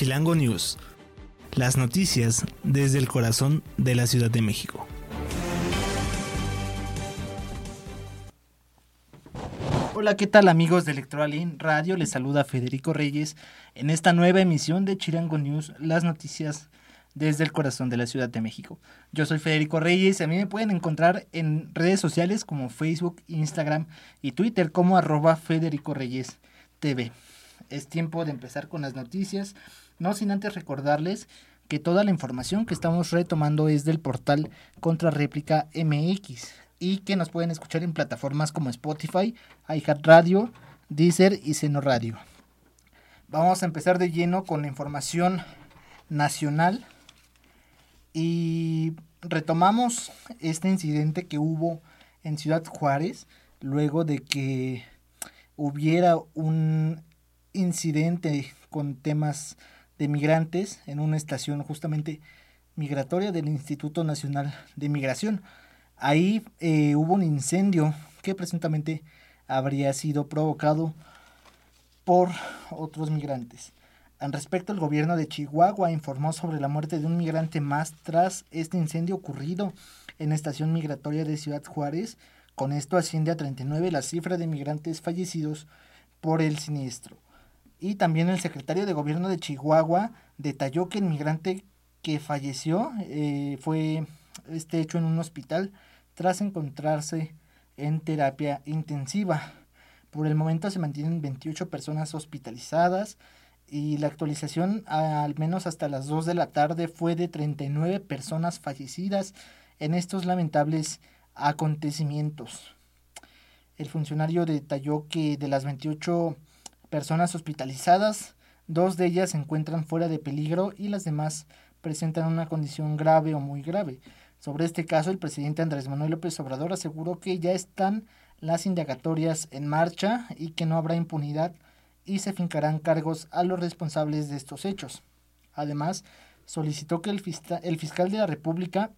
Chilango News. Las noticias desde el corazón de la Ciudad de México. Hola, ¿qué tal amigos de Electroalin Radio? Les saluda Federico Reyes en esta nueva emisión de Chilango News, las noticias desde el corazón de la Ciudad de México. Yo soy Federico Reyes y a mí me pueden encontrar en redes sociales como Facebook, Instagram y Twitter como arroba Federico Reyes TV. Es tiempo de empezar con las noticias, no sin antes recordarles que toda la información que estamos retomando es del portal Contrarréplica MX y que nos pueden escuchar en plataformas como Spotify, iHeartRadio, Deezer y Seno Radio. Vamos a empezar de lleno con la información nacional y retomamos este incidente que hubo en Ciudad Juárez luego de que hubiera un incidente con temas de migrantes en una estación justamente migratoria del Instituto Nacional de Migración. Ahí eh, hubo un incendio que presuntamente habría sido provocado por otros migrantes. Al respecto, el gobierno de Chihuahua informó sobre la muerte de un migrante más tras este incendio ocurrido en la estación migratoria de Ciudad Juárez. Con esto asciende a 39 la cifra de migrantes fallecidos por el siniestro. Y también el secretario de gobierno de Chihuahua detalló que el migrante que falleció eh, fue este hecho en un hospital tras encontrarse en terapia intensiva. Por el momento se mantienen 28 personas hospitalizadas y la actualización al menos hasta las 2 de la tarde fue de 39 personas fallecidas en estos lamentables acontecimientos. El funcionario detalló que de las 28 personas hospitalizadas, dos de ellas se encuentran fuera de peligro y las demás presentan una condición grave o muy grave. Sobre este caso, el presidente Andrés Manuel López Obrador aseguró que ya están las indagatorias en marcha y que no habrá impunidad y se fincarán cargos a los responsables de estos hechos. Además, solicitó que el, el fiscal de la República,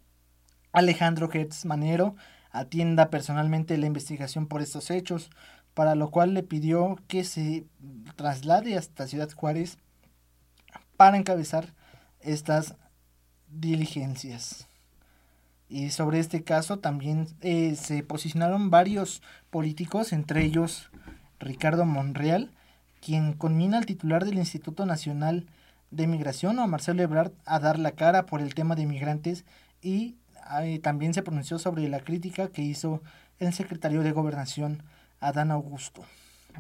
Alejandro Gertz Manero, atienda personalmente la investigación por estos hechos, para lo cual le pidió que se traslade hasta Ciudad Juárez para encabezar estas diligencias. Y sobre este caso también eh, se posicionaron varios políticos, entre ellos Ricardo Monreal, quien conmina al titular del Instituto Nacional de Migración, o a Marcelo Ebrard, a dar la cara por el tema de migrantes y eh, también se pronunció sobre la crítica que hizo el secretario de Gobernación, Adán Augusto.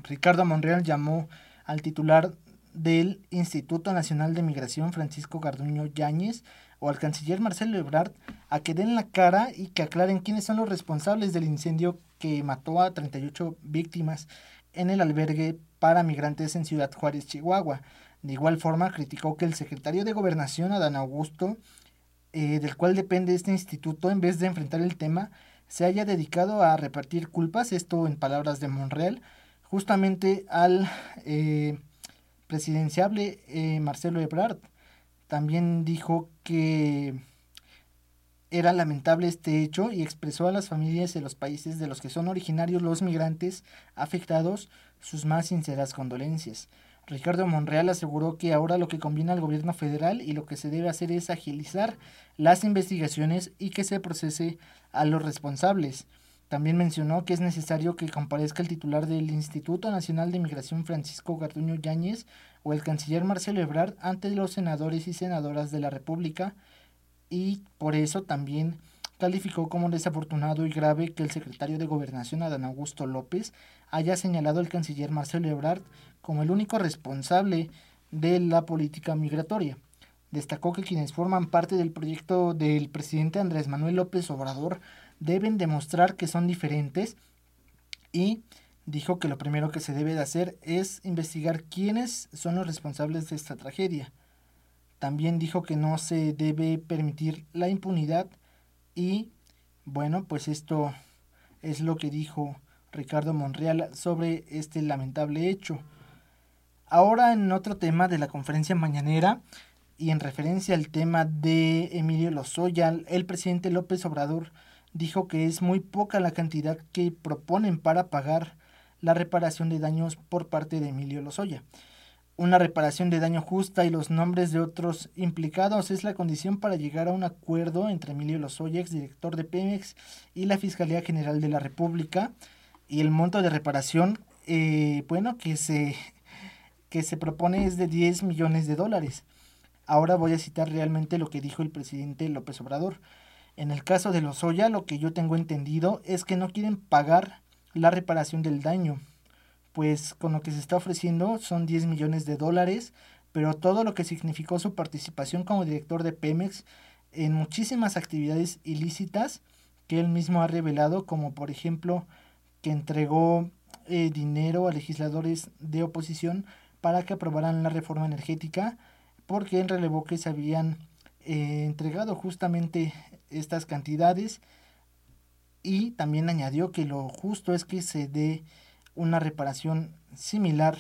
Ricardo Monreal llamó al titular del Instituto Nacional de Migración, Francisco Garduño Yáñez, o al canciller Marcelo Ebrard, a que den la cara y que aclaren quiénes son los responsables del incendio que mató a 38 víctimas en el albergue para migrantes en Ciudad Juárez, Chihuahua. De igual forma, criticó que el secretario de Gobernación, Adán Augusto, eh, del cual depende este instituto, en vez de enfrentar el tema, se haya dedicado a repartir culpas, esto en palabras de Monreal, justamente al eh, presidenciable eh, Marcelo Ebrard. También dijo que era lamentable este hecho y expresó a las familias de los países de los que son originarios los migrantes afectados sus más sinceras condolencias. Ricardo Monreal aseguró que ahora lo que conviene al gobierno federal y lo que se debe hacer es agilizar las investigaciones y que se procese a los responsables. También mencionó que es necesario que comparezca el titular del Instituto Nacional de Migración Francisco Garduño Yáñez o el canciller Marcelo Ebrard ante los senadores y senadoras de la República y por eso también calificó como desafortunado y grave que el secretario de Gobernación Adán Augusto López haya señalado al canciller Marcelo Ebrard como el único responsable de la política migratoria. Destacó que quienes forman parte del proyecto del presidente Andrés Manuel López Obrador deben demostrar que son diferentes y dijo que lo primero que se debe de hacer es investigar quiénes son los responsables de esta tragedia. También dijo que no se debe permitir la impunidad y bueno, pues esto es lo que dijo Ricardo Monreal sobre este lamentable hecho. Ahora en otro tema de la conferencia mañanera y en referencia al tema de Emilio Lozoya, el presidente López Obrador dijo que es muy poca la cantidad que proponen para pagar la reparación de daños por parte de Emilio Lozoya. una reparación de daño justa y los nombres de otros implicados es la condición para llegar a un acuerdo entre Emilio Lozoya, ex director de Pemex, y la Fiscalía General de la República. Y el monto de reparación, eh, bueno, que se, que se propone es de 10 millones de dólares. Ahora voy a citar realmente lo que dijo el presidente López Obrador. En el caso de Lozoya, lo que yo tengo entendido es que no quieren pagar la reparación del daño pues con lo que se está ofreciendo son 10 millones de dólares, pero todo lo que significó su participación como director de Pemex en muchísimas actividades ilícitas que él mismo ha revelado, como por ejemplo que entregó eh, dinero a legisladores de oposición para que aprobaran la reforma energética, porque él relevó que se habían eh, entregado justamente estas cantidades y también añadió que lo justo es que se dé una reparación similar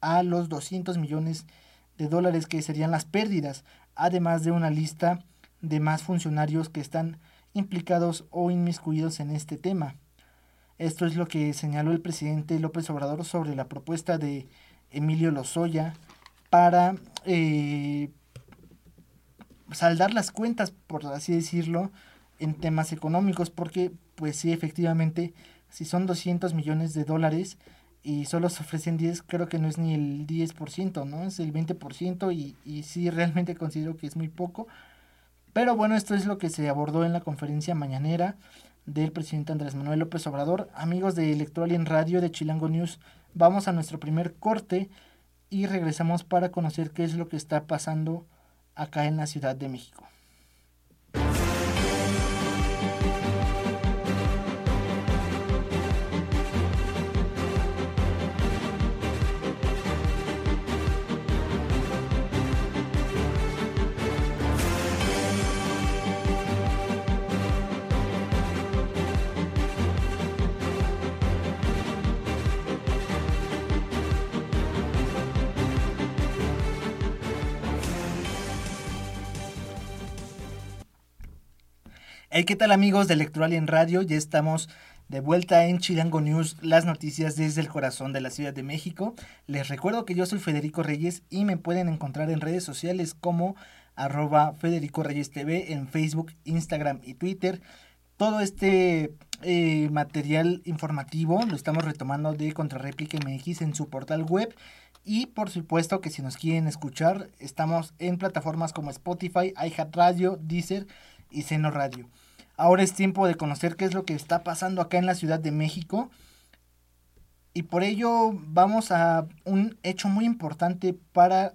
a los 200 millones de dólares que serían las pérdidas, además de una lista de más funcionarios que están implicados o inmiscuidos en este tema. Esto es lo que señaló el presidente López Obrador sobre la propuesta de Emilio Lozoya para eh, saldar las cuentas, por así decirlo, en temas económicos, porque pues sí, efectivamente, si son 200 millones de dólares y solo se ofrecen 10, creo que no es ni el 10%, ¿no? Es el 20% y, y sí realmente considero que es muy poco. Pero bueno, esto es lo que se abordó en la conferencia mañanera del presidente Andrés Manuel López Obrador. Amigos de Electoral en Radio de Chilango News, vamos a nuestro primer corte y regresamos para conocer qué es lo que está pasando acá en la Ciudad de México. ¿Qué tal amigos de Electoral en Radio? Ya estamos de vuelta en Chilango News, las noticias desde el corazón de la Ciudad de México. Les recuerdo que yo soy Federico Reyes y me pueden encontrar en redes sociales como arroba Federico Reyes TV en Facebook, Instagram y Twitter. Todo este eh, material informativo lo estamos retomando de Contrarréplica MX en su portal web. Y por supuesto que si nos quieren escuchar, estamos en plataformas como Spotify, iHeartRadio, Deezer y Seno Radio. Ahora es tiempo de conocer qué es lo que está pasando acá en la Ciudad de México. Y por ello vamos a un hecho muy importante para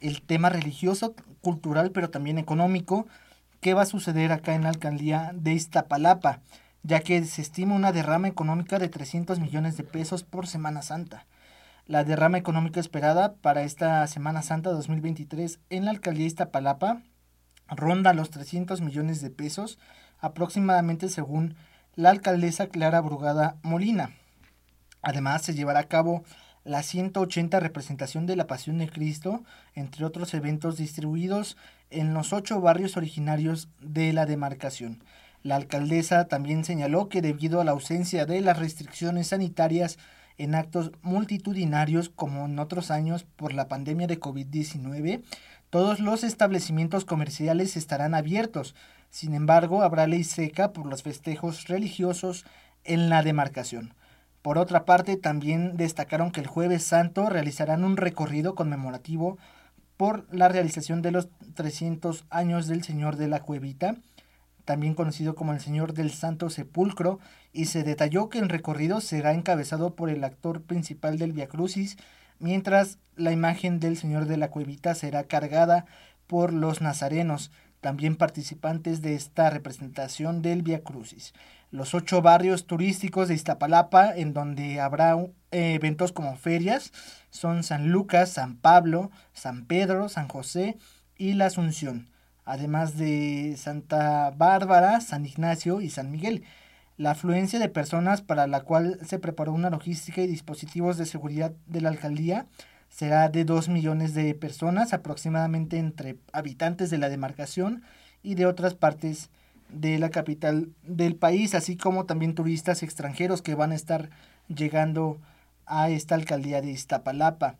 el tema religioso, cultural, pero también económico. ¿Qué va a suceder acá en la alcaldía de Iztapalapa? Ya que se estima una derrama económica de 300 millones de pesos por Semana Santa. La derrama económica esperada para esta Semana Santa 2023 en la alcaldía de Iztapalapa ronda los 300 millones de pesos aproximadamente según la alcaldesa Clara Brugada Molina. Además, se llevará a cabo la 180 representación de la Pasión de Cristo, entre otros eventos distribuidos en los ocho barrios originarios de la demarcación. La alcaldesa también señaló que debido a la ausencia de las restricciones sanitarias en actos multitudinarios como en otros años por la pandemia de COVID-19, todos los establecimientos comerciales estarán abiertos, sin embargo, habrá ley seca por los festejos religiosos en la demarcación. Por otra parte, también destacaron que el jueves santo realizarán un recorrido conmemorativo por la realización de los 300 años del Señor de la Cuevita, también conocido como el Señor del Santo Sepulcro, y se detalló que el recorrido será encabezado por el actor principal del Via Crucis, mientras la imagen del Señor de la Cuevita será cargada por los nazarenos también participantes de esta representación del Via Crucis. Los ocho barrios turísticos de Iztapalapa, en donde habrá eh, eventos como ferias, son San Lucas, San Pablo, San Pedro, San José y la Asunción, además de Santa Bárbara, San Ignacio y San Miguel. La afluencia de personas para la cual se preparó una logística y dispositivos de seguridad de la alcaldía será de 2 millones de personas, aproximadamente entre habitantes de la demarcación y de otras partes de la capital del país, así como también turistas extranjeros que van a estar llegando a esta alcaldía de Iztapalapa.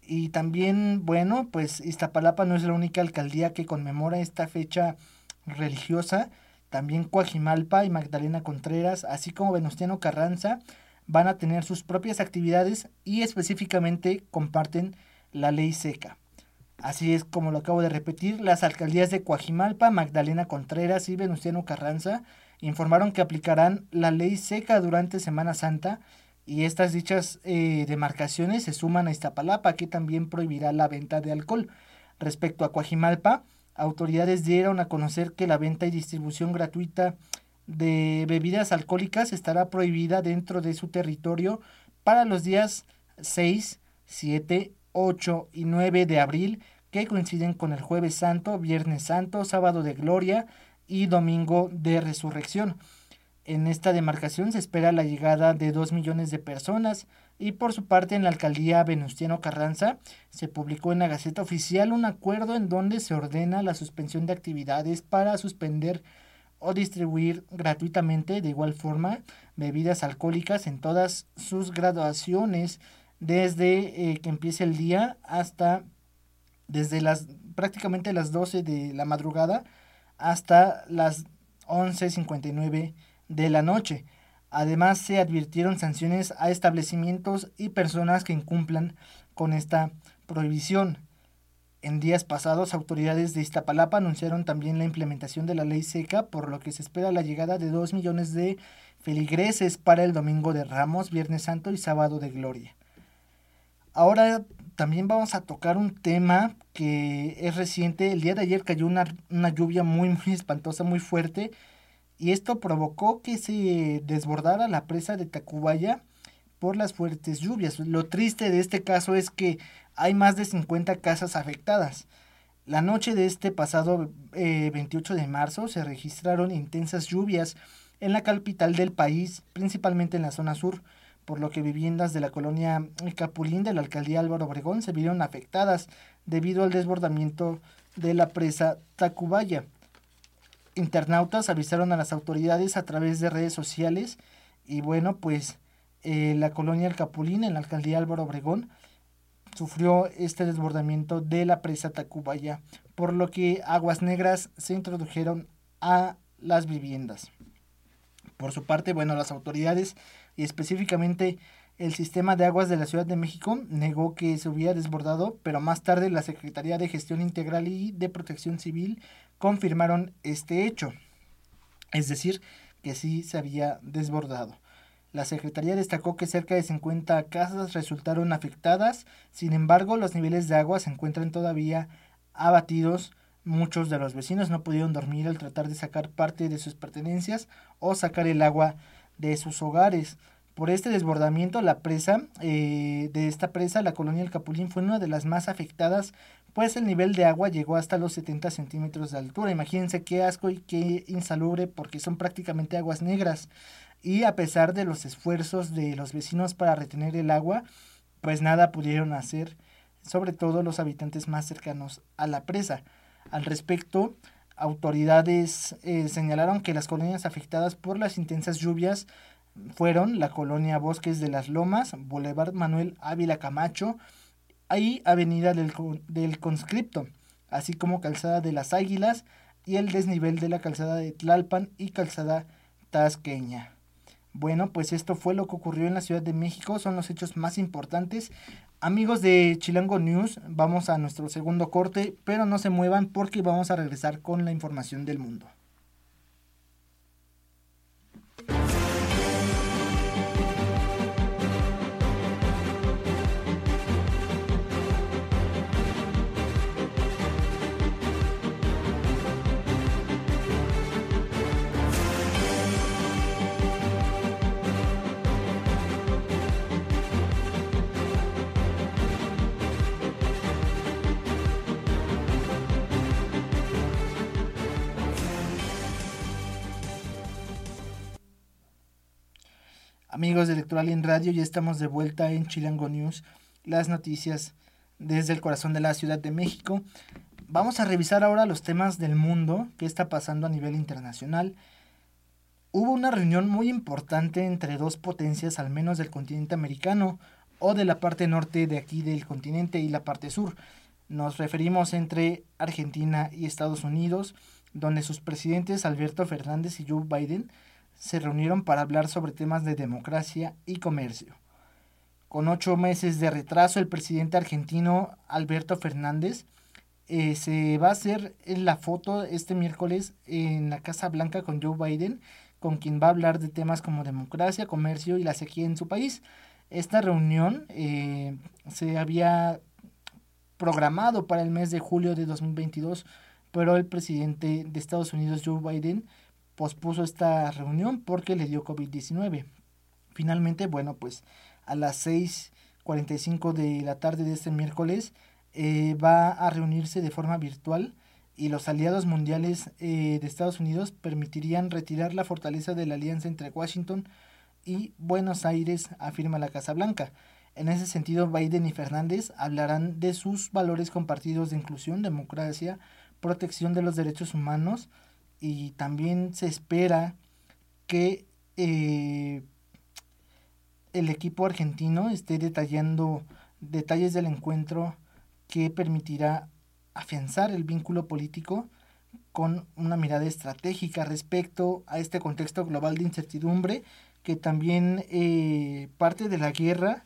Y también, bueno, pues Iztapalapa no es la única alcaldía que conmemora esta fecha religiosa. También Coajimalpa y Magdalena Contreras, así como Venustiano Carranza, van a tener sus propias actividades y específicamente comparten la ley seca. Así es como lo acabo de repetir, las alcaldías de Coajimalpa, Magdalena Contreras y Venustiano Carranza informaron que aplicarán la ley seca durante Semana Santa y estas dichas eh, demarcaciones se suman a Iztapalapa, que también prohibirá la venta de alcohol. Respecto a Coajimalpa, autoridades dieron a conocer que la venta y distribución gratuita de bebidas alcohólicas estará prohibida dentro de su territorio para los días 6, 7, 8 y 9 de abril, que coinciden con el jueves santo, viernes santo, sábado de gloria y domingo de resurrección. En esta demarcación se espera la llegada de 2 millones de personas y por su parte en la alcaldía Venustiano Carranza se publicó en la Gaceta Oficial un acuerdo en donde se ordena la suspensión de actividades para suspender o distribuir gratuitamente de igual forma bebidas alcohólicas en todas sus graduaciones desde eh, que empiece el día hasta desde las prácticamente las 12 de la madrugada hasta las 11.59 de la noche. Además, se advirtieron sanciones a establecimientos y personas que incumplan con esta prohibición. En días pasados, autoridades de Iztapalapa anunciaron también la implementación de la ley seca, por lo que se espera la llegada de 2 millones de feligreses para el domingo de Ramos, Viernes Santo y Sábado de Gloria. Ahora también vamos a tocar un tema que es reciente. El día de ayer cayó una, una lluvia muy, muy espantosa, muy fuerte y esto provocó que se desbordara la presa de Tacubaya por las fuertes lluvias. Lo triste de este caso es que hay más de 50 casas afectadas. La noche de este pasado 28 eh, de marzo se registraron intensas lluvias en la capital del país, principalmente en la zona sur, por lo que viviendas de la colonia Capulín de la alcaldía Álvaro Obregón se vieron afectadas debido al desbordamiento de la presa Tacubaya. Internautas avisaron a las autoridades a través de redes sociales y bueno, pues eh, la colonia El Capulín en la alcaldía Álvaro Obregón sufrió este desbordamiento de la presa Tacubaya, por lo que aguas negras se introdujeron a las viviendas. Por su parte, bueno, las autoridades y específicamente el sistema de aguas de la Ciudad de México negó que se hubiera desbordado, pero más tarde la Secretaría de Gestión Integral y de Protección Civil confirmaron este hecho, es decir, que sí se había desbordado. La Secretaría destacó que cerca de 50 casas resultaron afectadas, sin embargo los niveles de agua se encuentran todavía abatidos. Muchos de los vecinos no pudieron dormir al tratar de sacar parte de sus pertenencias o sacar el agua de sus hogares. Por este desbordamiento, la presa eh, de esta presa, la colonia El Capulín, fue una de las más afectadas pues el nivel de agua llegó hasta los 70 centímetros de altura. Imagínense qué asco y qué insalubre porque son prácticamente aguas negras. Y a pesar de los esfuerzos de los vecinos para retener el agua, pues nada pudieron hacer, sobre todo los habitantes más cercanos a la presa. Al respecto, autoridades eh, señalaron que las colonias afectadas por las intensas lluvias fueron la colonia Bosques de las Lomas, Boulevard Manuel Ávila Camacho, Ahí Avenida del, del Conscripto, así como Calzada de las Águilas y el desnivel de la Calzada de Tlalpan y Calzada Tasqueña. Bueno, pues esto fue lo que ocurrió en la Ciudad de México, son los hechos más importantes. Amigos de Chilango News, vamos a nuestro segundo corte, pero no se muevan porque vamos a regresar con la información del mundo. Amigos de Electoral en Radio, ya estamos de vuelta en Chilango News, las noticias desde el corazón de la Ciudad de México. Vamos a revisar ahora los temas del mundo, qué está pasando a nivel internacional. Hubo una reunión muy importante entre dos potencias, al menos del continente americano, o de la parte norte de aquí del continente y la parte sur. Nos referimos entre Argentina y Estados Unidos, donde sus presidentes Alberto Fernández y Joe Biden se reunieron para hablar sobre temas de democracia y comercio. Con ocho meses de retraso, el presidente argentino Alberto Fernández eh, se va a hacer la foto este miércoles en la Casa Blanca con Joe Biden, con quien va a hablar de temas como democracia, comercio y la sequía en su país. Esta reunión eh, se había programado para el mes de julio de 2022, pero el presidente de Estados Unidos, Joe Biden, pospuso esta reunión porque le dio COVID-19. Finalmente, bueno, pues a las 6.45 de la tarde de este miércoles eh, va a reunirse de forma virtual y los aliados mundiales eh, de Estados Unidos permitirían retirar la fortaleza de la alianza entre Washington y Buenos Aires, afirma la Casa Blanca. En ese sentido, Biden y Fernández hablarán de sus valores compartidos de inclusión, democracia, protección de los derechos humanos y también se espera que eh, el equipo argentino esté detallando detalles del encuentro que permitirá afianzar el vínculo político con una mirada estratégica respecto a este contexto global de incertidumbre que también eh, parte de la guerra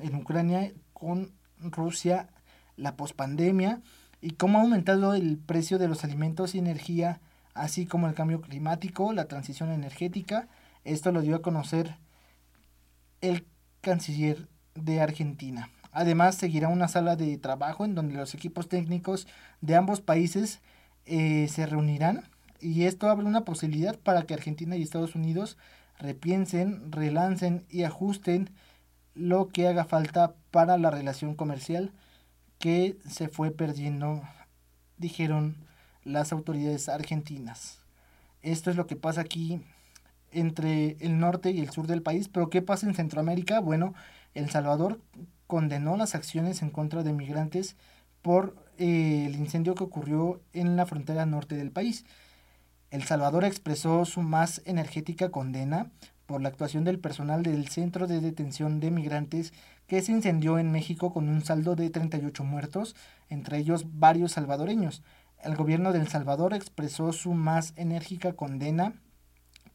en Ucrania con Rusia, la pospandemia y cómo ha aumentado el precio de los alimentos y energía, así como el cambio climático, la transición energética. Esto lo dio a conocer el canciller de Argentina. Además, seguirá una sala de trabajo en donde los equipos técnicos de ambos países eh, se reunirán y esto abre una posibilidad para que Argentina y Estados Unidos repiensen, relancen y ajusten lo que haga falta para la relación comercial que se fue perdiendo, dijeron las autoridades argentinas. Esto es lo que pasa aquí entre el norte y el sur del país, pero ¿qué pasa en Centroamérica? Bueno, El Salvador condenó las acciones en contra de migrantes por eh, el incendio que ocurrió en la frontera norte del país. El Salvador expresó su más energética condena por la actuación del personal del Centro de Detención de Migrantes que se incendió en México con un saldo de 38 muertos, entre ellos varios salvadoreños. El gobierno de El Salvador expresó su más enérgica condena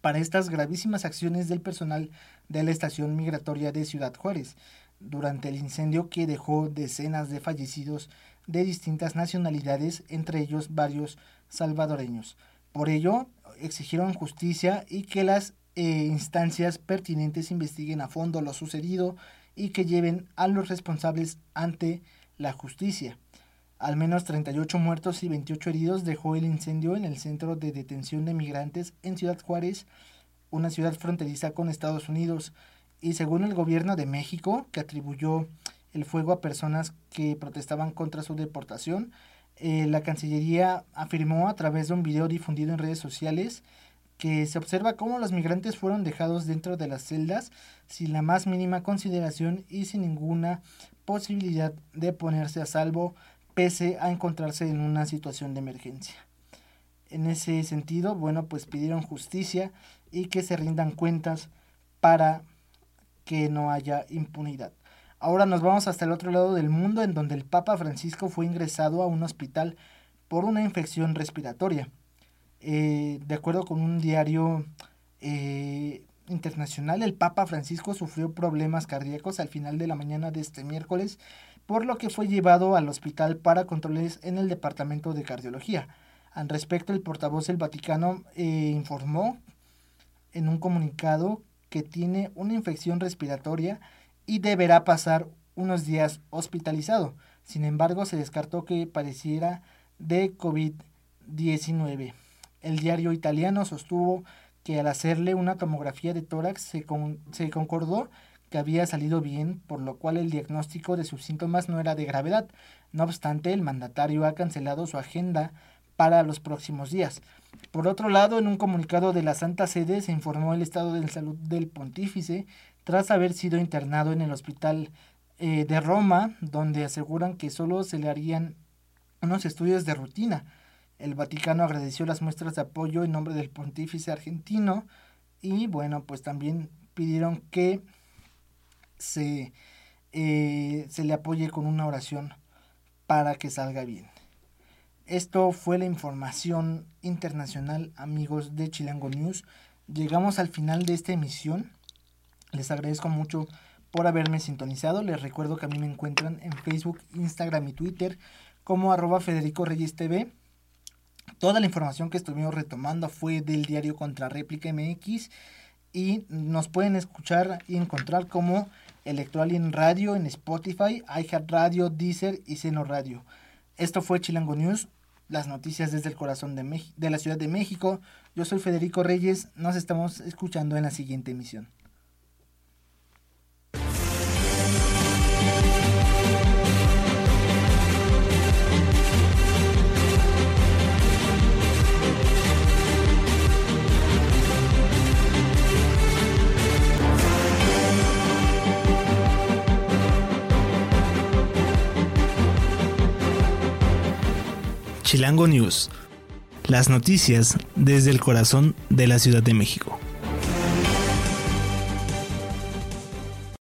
para estas gravísimas acciones del personal de la estación migratoria de Ciudad Juárez durante el incendio que dejó decenas de fallecidos de distintas nacionalidades, entre ellos varios salvadoreños. Por ello, exigieron justicia y que las eh, instancias pertinentes investiguen a fondo lo sucedido y que lleven a los responsables ante la justicia. Al menos 38 muertos y 28 heridos dejó el incendio en el centro de detención de migrantes en Ciudad Juárez, una ciudad fronteriza con Estados Unidos. Y según el gobierno de México, que atribuyó el fuego a personas que protestaban contra su deportación, eh, la Cancillería afirmó a través de un video difundido en redes sociales que se observa cómo los migrantes fueron dejados dentro de las celdas sin la más mínima consideración y sin ninguna posibilidad de ponerse a salvo pese a encontrarse en una situación de emergencia. En ese sentido, bueno, pues pidieron justicia y que se rindan cuentas para que no haya impunidad. Ahora nos vamos hasta el otro lado del mundo en donde el Papa Francisco fue ingresado a un hospital por una infección respiratoria. Eh, de acuerdo con un diario eh, internacional, el Papa Francisco sufrió problemas cardíacos al final de la mañana de este miércoles, por lo que fue llevado al hospital para controles en el departamento de cardiología. Al respecto, el portavoz del Vaticano eh, informó en un comunicado que tiene una infección respiratoria y deberá pasar unos días hospitalizado. Sin embargo, se descartó que pareciera de COVID-19. El diario italiano sostuvo que al hacerle una tomografía de tórax se, se concordó que había salido bien, por lo cual el diagnóstico de sus síntomas no era de gravedad. No obstante, el mandatario ha cancelado su agenda para los próximos días. Por otro lado, en un comunicado de la Santa Sede se informó el estado de salud del pontífice tras haber sido internado en el hospital eh, de Roma, donde aseguran que solo se le harían unos estudios de rutina. El Vaticano agradeció las muestras de apoyo en nombre del pontífice argentino y bueno, pues también pidieron que se eh, se le apoye con una oración para que salga bien. Esto fue la información internacional, amigos de Chilango News. Llegamos al final de esta emisión. Les agradezco mucho por haberme sintonizado. Les recuerdo que a mí me encuentran en Facebook, Instagram y Twitter como arroba Federico Reyes TV. Toda la información que estuvimos retomando fue del diario Contra Réplica MX y nos pueden escuchar y encontrar como Electroalien Radio en Spotify, iHeart Radio, Deezer y Seno Radio. Esto fue Chilango News, las noticias desde el corazón de, de la Ciudad de México. Yo soy Federico Reyes, nos estamos escuchando en la siguiente emisión. Chilango News. Las noticias desde el corazón de la Ciudad de México.